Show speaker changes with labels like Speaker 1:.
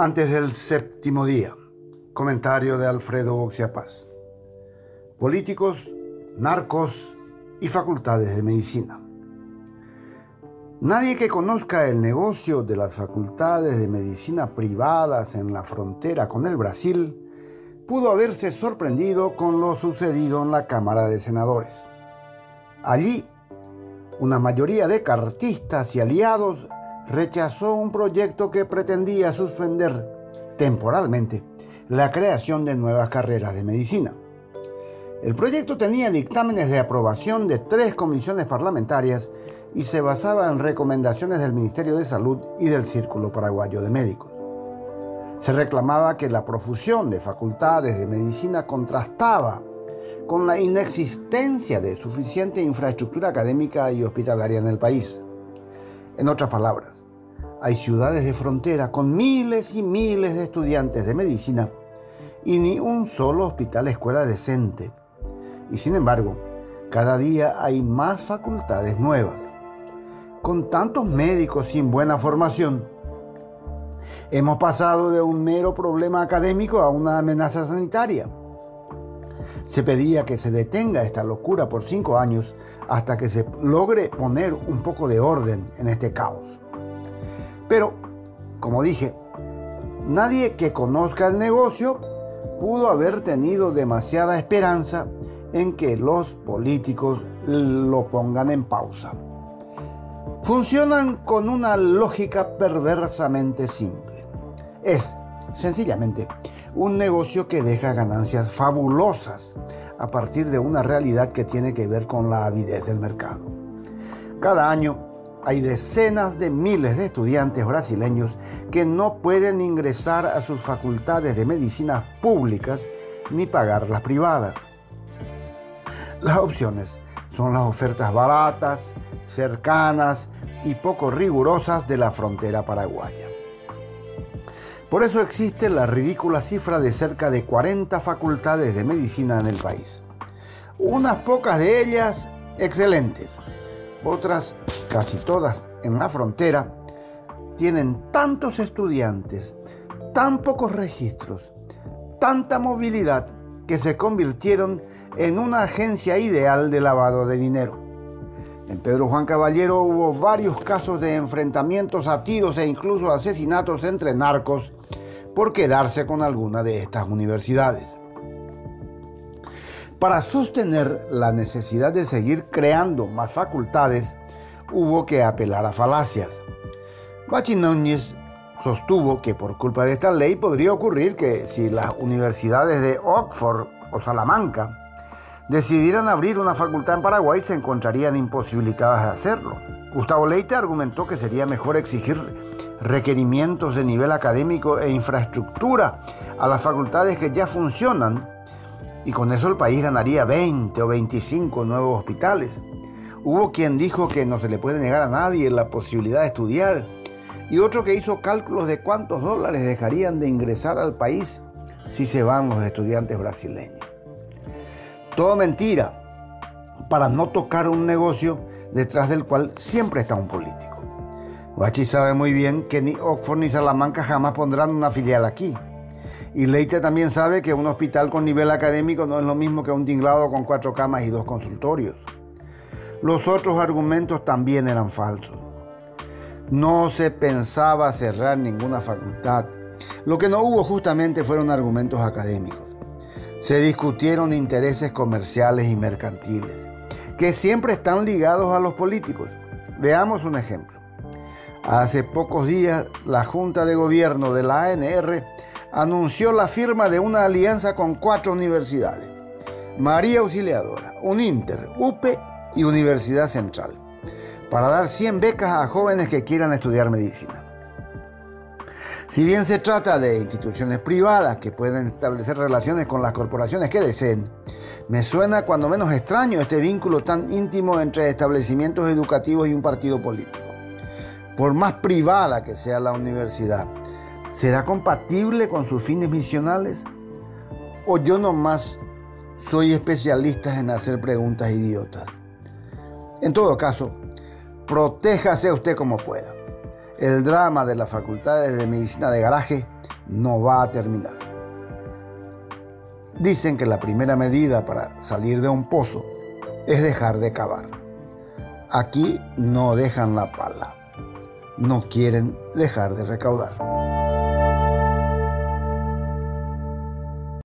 Speaker 1: Antes del séptimo día. Comentario de Alfredo Boxiapaz. Políticos, narcos y facultades de medicina. Nadie que conozca el negocio de las facultades de medicina privadas en la frontera con el Brasil pudo haberse sorprendido con lo sucedido en la Cámara de Senadores. Allí, una mayoría de cartistas y aliados rechazó un proyecto que pretendía suspender temporalmente la creación de nuevas carreras de medicina. El proyecto tenía dictámenes de aprobación de tres comisiones parlamentarias y se basaba en recomendaciones del Ministerio de Salud y del Círculo Paraguayo de Médicos. Se reclamaba que la profusión de facultades de medicina contrastaba con la inexistencia de suficiente infraestructura académica y hospitalaria en el país. En otras palabras, hay ciudades de frontera con miles y miles de estudiantes de medicina y ni un solo hospital escuela decente. Y sin embargo, cada día hay más facultades nuevas. Con tantos médicos sin buena formación, hemos pasado de un mero problema académico a una amenaza sanitaria. Se pedía que se detenga esta locura por cinco años hasta que se logre poner un poco de orden en este caos. Pero, como dije, nadie que conozca el negocio pudo haber tenido demasiada esperanza en que los políticos lo pongan en pausa. Funcionan con una lógica perversamente simple. Es, sencillamente, un negocio que deja ganancias fabulosas a partir de una realidad que tiene que ver con la avidez del mercado. Cada año, hay decenas de miles de estudiantes brasileños que no pueden ingresar a sus facultades de medicina públicas ni pagar las privadas. Las opciones son las ofertas baratas, cercanas y poco rigurosas de la frontera paraguaya. Por eso existe la ridícula cifra de cerca de 40 facultades de medicina en el país. Unas pocas de ellas excelentes otras, casi todas en la frontera, tienen tantos estudiantes, tan pocos registros, tanta movilidad que se convirtieron en una agencia ideal de lavado de dinero. En Pedro Juan Caballero hubo varios casos de enfrentamientos a tiros e incluso asesinatos entre narcos por quedarse con alguna de estas universidades. Para sostener la necesidad de seguir creando más facultades, hubo que apelar a falacias. Bachi Núñez sostuvo que por culpa de esta ley podría ocurrir que si las universidades de Oxford o Salamanca decidieran abrir una facultad en Paraguay se encontrarían imposibilitadas de hacerlo. Gustavo Leite argumentó que sería mejor exigir requerimientos de nivel académico e infraestructura a las facultades que ya funcionan y con eso el país ganaría 20 o 25 nuevos hospitales. Hubo quien dijo que no se le puede negar a nadie la posibilidad de estudiar y otro que hizo cálculos de cuántos dólares dejarían de ingresar al país si se van los estudiantes brasileños. Todo mentira para no tocar un negocio detrás del cual siempre está un político. Guachi sabe muy bien que ni Oxford ni Salamanca jamás pondrán una filial aquí. Y Leite también sabe que un hospital con nivel académico no es lo mismo que un tinglado con cuatro camas y dos consultorios. Los otros argumentos también eran falsos. No se pensaba cerrar ninguna facultad. Lo que no hubo justamente fueron argumentos académicos. Se discutieron intereses comerciales y mercantiles, que siempre están ligados a los políticos. Veamos un ejemplo. Hace pocos días, la Junta de Gobierno de la ANR anunció la firma de una alianza con cuatro universidades, María Auxiliadora, UNINTER, UPE y Universidad Central, para dar 100 becas a jóvenes que quieran estudiar medicina. Si bien se trata de instituciones privadas que pueden establecer relaciones con las corporaciones que deseen, me suena cuando menos extraño este vínculo tan íntimo entre establecimientos educativos y un partido político. Por más privada que sea la universidad, ¿Será compatible con sus fines misionales? ¿O yo nomás soy especialista en hacer preguntas idiotas? En todo caso, protéjase usted como pueda. El drama de las facultades de medicina de garaje no va a terminar. Dicen que la primera medida para salir de un pozo es dejar de cavar. Aquí no dejan la pala. No quieren dejar de recaudar.